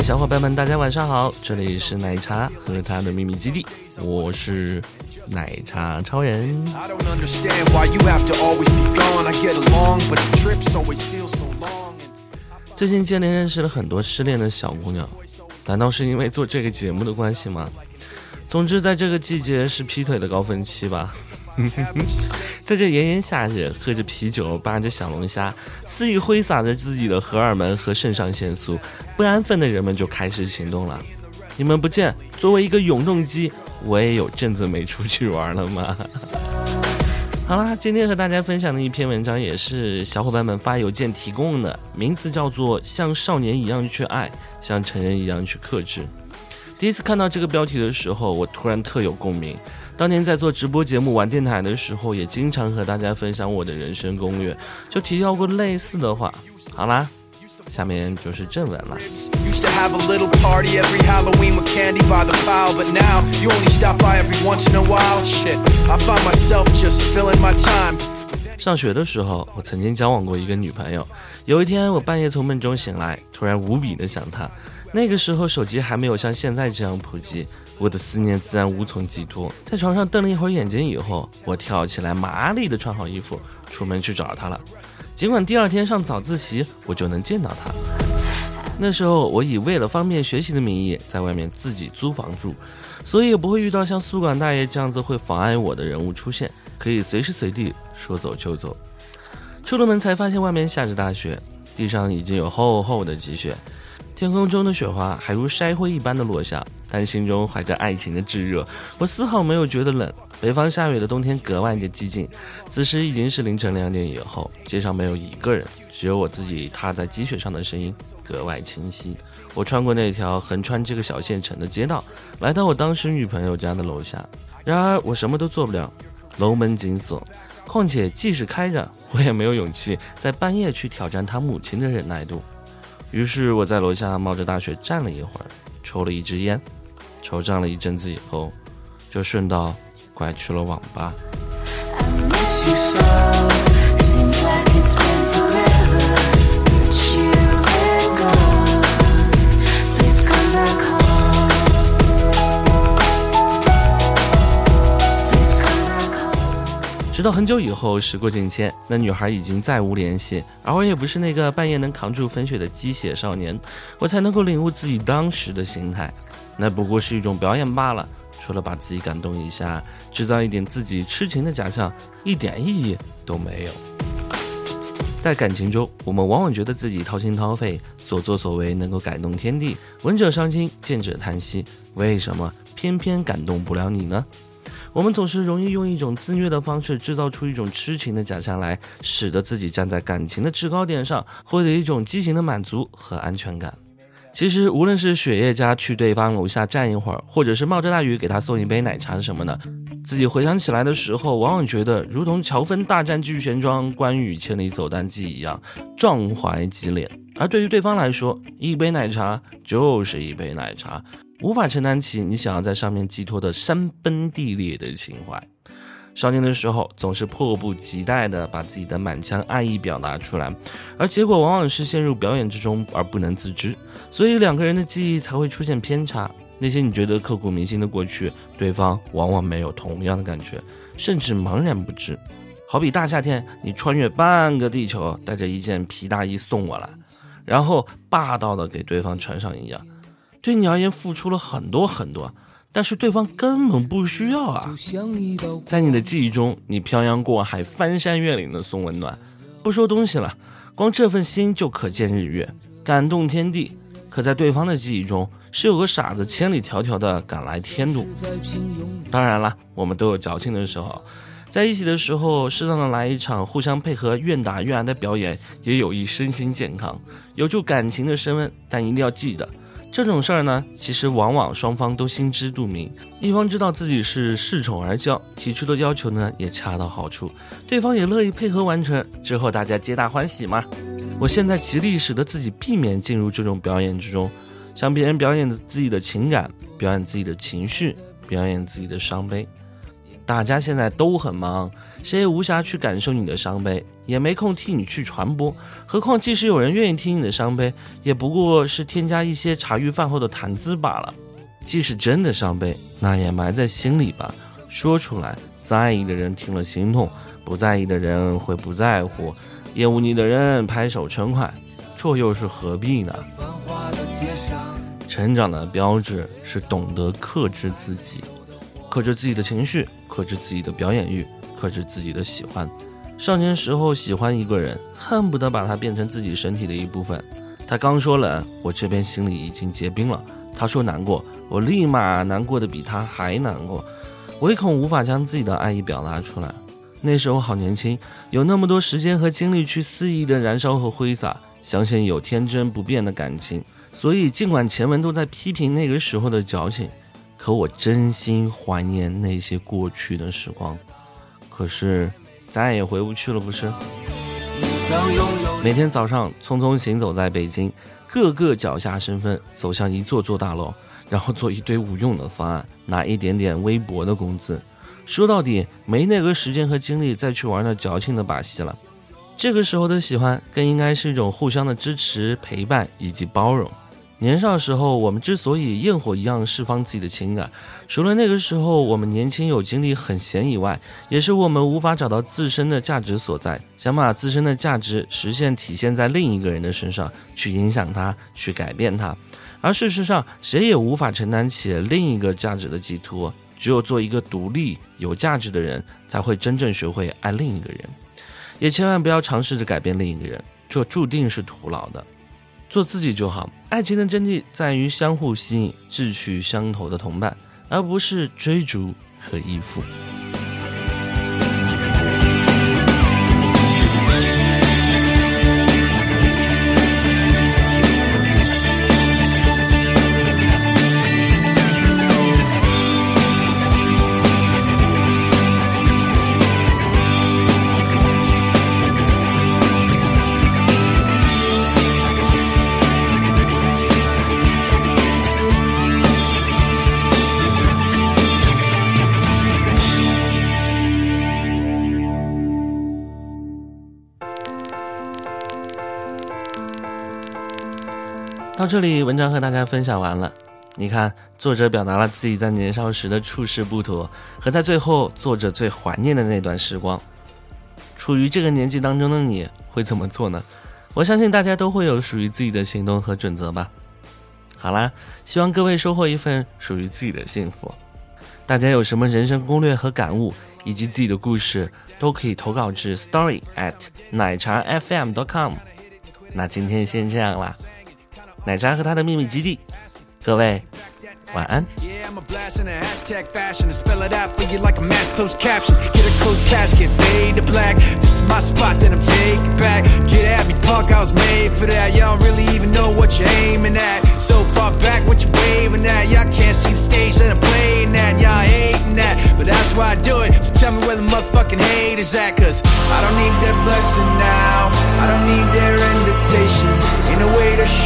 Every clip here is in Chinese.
小伙伴们，大家晚上好，这里是奶茶和他的秘密基地，我是奶茶超人。最近接连认识了很多失恋的小姑娘，难道是因为做这个节目的关系吗？总之在这个季节是劈腿的高峰期吧。在这炎炎夏日，喝着啤酒，扒着小龙虾，肆意挥洒着自己的荷尔蒙和肾上腺素，不安分的人们就开始行动了。你们不见，作为一个永动机，我也有阵子没出去玩了吗？好啦，今天和大家分享的一篇文章也是小伙伴们发邮件提供的，名字叫做《像少年一样去爱，像成人一样去克制》。第一次看到这个标题的时候，我突然特有共鸣。当年在做直播节目、玩电台的时候，也经常和大家分享我的人生攻略，就提到过类似的话。好啦，下面就是正文了。used to have a little party every Halloween with candy by the pile, but now you only stop by every once in a while. Shit, I find myself just filling my time. 上学的时候，我曾经交往过一个女朋友。有一天，我半夜从梦中醒来，突然无比的想她。那个时候，手机还没有像现在这样普及，我的思念自然无从寄托。在床上瞪了一会儿眼睛以后，我跳起来，麻利的穿好衣服，出门去找她了。尽管第二天上早自习，我就能见到她。那时候，我以为了方便学习的名义，在外面自己租房住，所以也不会遇到像宿管大爷这样子会妨碍我的人物出现，可以随时随地说走就走。出了门才发现外面下着大雪，地上已经有厚厚的积雪，天空中的雪花还如筛灰一般的落下，但心中怀着爱情的炙热，我丝毫没有觉得冷。北方下雨的冬天格外的寂静，此时已经是凌晨两点以后，街上没有一个人，只有我自己踏在积雪上的声音格外清晰。我穿过那条横穿这个小县城的街道，来到我当时女朋友家的楼下。然而我什么都做不了，楼门紧锁。况且即使开着，我也没有勇气在半夜去挑战他母亲的忍耐度。于是我在楼下冒着大雪站了一会儿，抽了一支烟，惆怅了一阵子以后，就顺道拐去了网吧。直到很久以后，时过境迁，那女孩已经再无联系，而我也不是那个半夜能扛住风雪的鸡血少年，我才能够领悟自己当时的心态，那不过是一种表演罢了。除了把自己感动一下，制造一点自己痴情的假象，一点意义都没有。在感情中，我们往往觉得自己掏心掏肺，所作所为能够感动天地，闻者伤心，见者叹息。为什么偏偏感动不了你呢？我们总是容易用一种自虐的方式，制造出一种痴情的假象来，使得自己站在感情的制高点上，获得一种畸形的满足和安全感。其实，无论是雪夜家去对方楼下站一会儿，或者是冒着大雨给他送一杯奶茶什么的，自己回想起来的时候，往往觉得如同乔峰大战巨玄庄、关羽千里走单骑一样，壮怀激烈。而对于对方来说，一杯奶茶就是一杯奶茶，无法承担起你想要在上面寄托的山崩地裂的情怀。少年的时候，总是迫不及待地把自己的满腔爱意表达出来，而结果往往是陷入表演之中而不能自知，所以两个人的记忆才会出现偏差。那些你觉得刻骨铭心的过去，对方往往没有同样的感觉，甚至茫然不知。好比大夏天，你穿越半个地球，带着一件皮大衣送我来，然后霸道的给对方穿上一样，对你而言付出了很多很多，但是对方根本不需要啊。在你的记忆中，你漂洋过海、翻山越岭的送温暖，不说东西了，光这份心就可见日月，感动天地。可在对方的记忆中，是有个傻子千里迢迢的赶来添堵。当然了，我们都有矫情的时候，在一起的时候，适当的来一场互相配合、愿打愿挨的表演，也有益身心健康，有助感情的升温。但一定要记得，这种事儿呢，其实往往双方都心知肚明，一方知道自己是恃宠而骄，提出的要求呢也恰到好处，对方也乐意配合完成，之后大家皆大欢喜嘛。我现在极力使得自己避免进入这种表演之中，向别人表演自己的情感，表演自己的情绪，表演自己的伤悲。大家现在都很忙，谁也无暇去感受你的伤悲，也没空替你去传播。何况，即使有人愿意听你的伤悲，也不过是添加一些茶余饭后的谈资罢了。即使真的伤悲，那也埋在心里吧，说出来，在意的人听了心痛，不在意的人会不在乎，厌恶你的人拍手称快，这又是何必呢？成长的标志是懂得克制自己，克制自己的情绪。克制自己的表演欲，克制自己的喜欢。少年时候喜欢一个人，恨不得把他变成自己身体的一部分。他刚说冷，我这边心里已经结冰了。他说难过，我立马难过的比他还难过，唯恐无法将自己的爱意表达出来。那时候好年轻，有那么多时间和精力去肆意的燃烧和挥洒，相信有天真不变的感情。所以尽管前文都在批评那个时候的矫情。可我真心怀念那些过去的时光，可是再也回不去了，不是？每天早上匆匆行走在北京，个个脚下生风，走向一座座大楼，然后做一堆无用的方案，拿一点点微薄的工资。说到底，没那个时间和精力再去玩那矫情的把戏了。这个时候的喜欢，更应该是一种互相的支持、陪伴以及包容。年少时候，我们之所以焰火一样释放自己的情感，除了那个时候我们年轻有精力很闲以外，也是我们无法找到自身的价值所在，想把自身的价值实现体现在另一个人的身上，去影响他，去改变他。而事实上，谁也无法承担起另一个价值的寄托。只有做一个独立有价值的人，才会真正学会爱另一个人，也千万不要尝试着改变另一个人，这注定是徒劳的。做自己就好。爱情的真谛在于相互吸引、志趣相投的同伴，而不是追逐和依附。到这里，文章和大家分享完了。你看，作者表达了自己在年少时的处事不妥，和在最后作者最怀念的那段时光。处于这个年纪当中的你会怎么做呢？我相信大家都会有属于自己的行动和准则吧。好啦，希望各位收获一份属于自己的幸福。大家有什么人生攻略和感悟，以及自己的故事，都可以投稿至 story at 奶茶 fm dot com。那今天先这样啦。奶茶和他的秘密基地，各位晚安。 Yeah, I'm a blast in a hashtag fashion to spell it out for you like a mass closed caption. Get a closed casket, fade to black. This is my spot that I'm taking back. Get at me, punk, I was made for that. Y'all don't really even know what you're aiming at. So far back, what you waving at? Y'all can't see the stage that I'm playing at. Y'all hating that, but that's why I do it. So tell me where the motherfucking hate is at. Cause I don't need their blessing now. I don't need their invitation.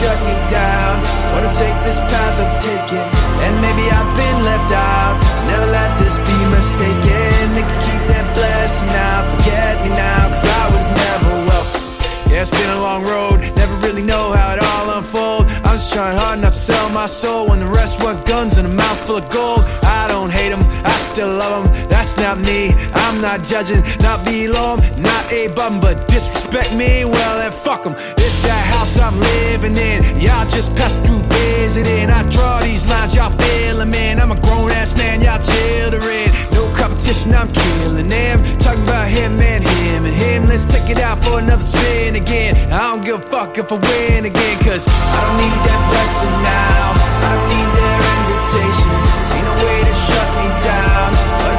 shut me down. Wanna take this path of taking. And maybe I've been left out. Never let this be mistaken. They can keep that blessing now. Forget me now, cause I was never welcome. Yeah, it's been a long road. Never really know how it all unfold. I'm just trying hard not to sell my soul when the rest want guns and a mouth full of gold. I don't hate them, I still love them, that's not me. I'm not judging, not below them, not a bum. but disrespect me, well then fuck them This that house I'm living in, y'all just pass through visiting. I draw these lines, y'all feeling, man. I'm a grown ass man, y'all children. No competition, I'm killing them. Talk about him and him and him, let's take it out for another spin again. I don't give a fuck if I win again, cause I don't need that blessing now. I don't need their invitations. Ain't no way to shut me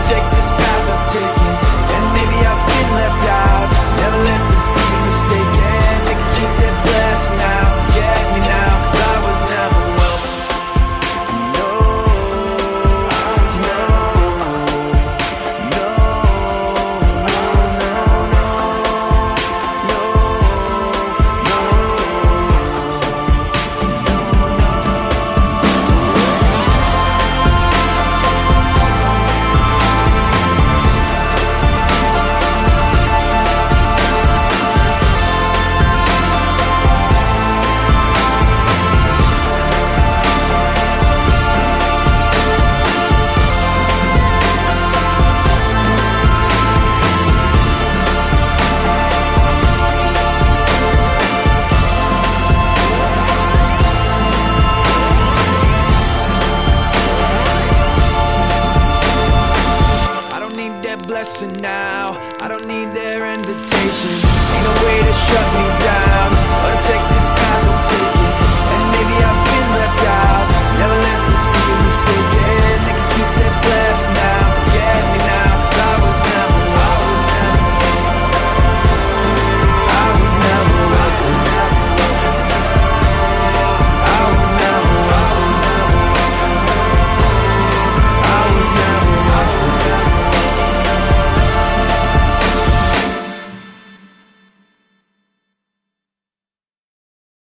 take this path.